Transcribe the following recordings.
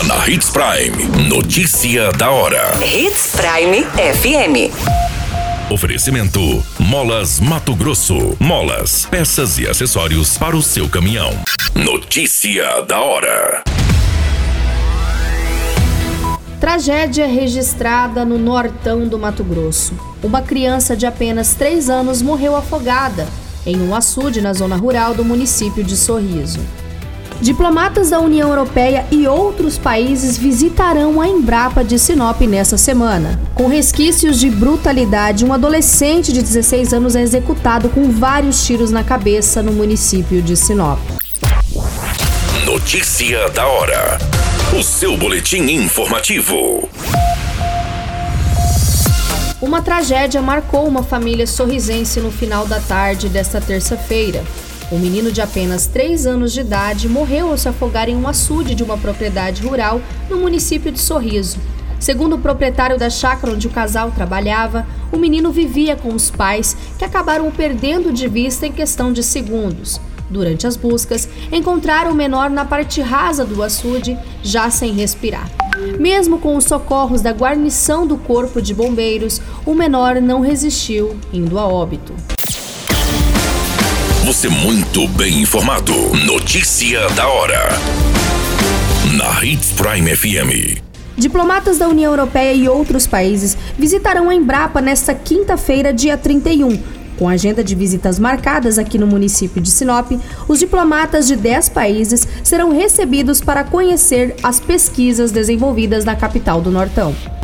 Agora na Hits Prime. Notícia da hora. Hits Prime FM. Oferecimento: Molas Mato Grosso. Molas, peças e acessórios para o seu caminhão. Notícia da hora. Tragédia registrada no nortão do Mato Grosso. Uma criança de apenas 3 anos morreu afogada em um açude na zona rural do município de Sorriso. Diplomatas da União Europeia e outros países visitarão a Embrapa de Sinop nessa semana. Com resquícios de brutalidade, um adolescente de 16 anos é executado com vários tiros na cabeça no município de Sinop. Notícia da hora. O seu boletim informativo. Uma tragédia marcou uma família sorrisense no final da tarde desta terça-feira. Um menino de apenas 3 anos de idade morreu ao se afogar em um açude de uma propriedade rural no município de Sorriso. Segundo o proprietário da chácara onde o casal trabalhava, o menino vivia com os pais, que acabaram o perdendo de vista em questão de segundos. Durante as buscas, encontraram o menor na parte rasa do açude, já sem respirar. Mesmo com os socorros da guarnição do Corpo de Bombeiros, o menor não resistiu, indo a óbito. Você muito bem informado. Notícia da hora. Na Hits Prime FM. Diplomatas da União Europeia e outros países visitarão a Embrapa nesta quinta-feira, dia 31. Com agenda de visitas marcadas aqui no município de Sinop, os diplomatas de 10 países serão recebidos para conhecer as pesquisas desenvolvidas na capital do Nortão.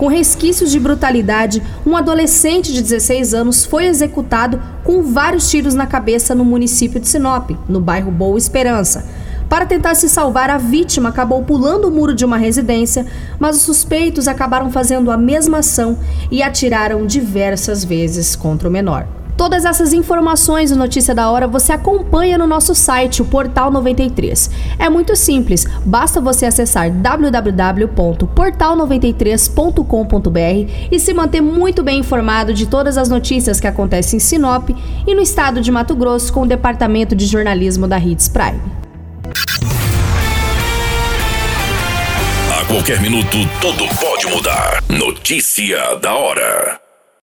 Com resquícios de brutalidade, um adolescente de 16 anos foi executado com vários tiros na cabeça no município de Sinop, no bairro Boa Esperança. Para tentar se salvar, a vítima acabou pulando o muro de uma residência, mas os suspeitos acabaram fazendo a mesma ação e atiraram diversas vezes contra o menor. Todas essas informações e Notícia da Hora você acompanha no nosso site, o Portal 93. É muito simples, basta você acessar www.portal93.com.br e se manter muito bem informado de todas as notícias que acontecem em Sinop e no estado de Mato Grosso com o Departamento de Jornalismo da Hits Prime. A qualquer minuto, tudo pode mudar. Notícia da hora.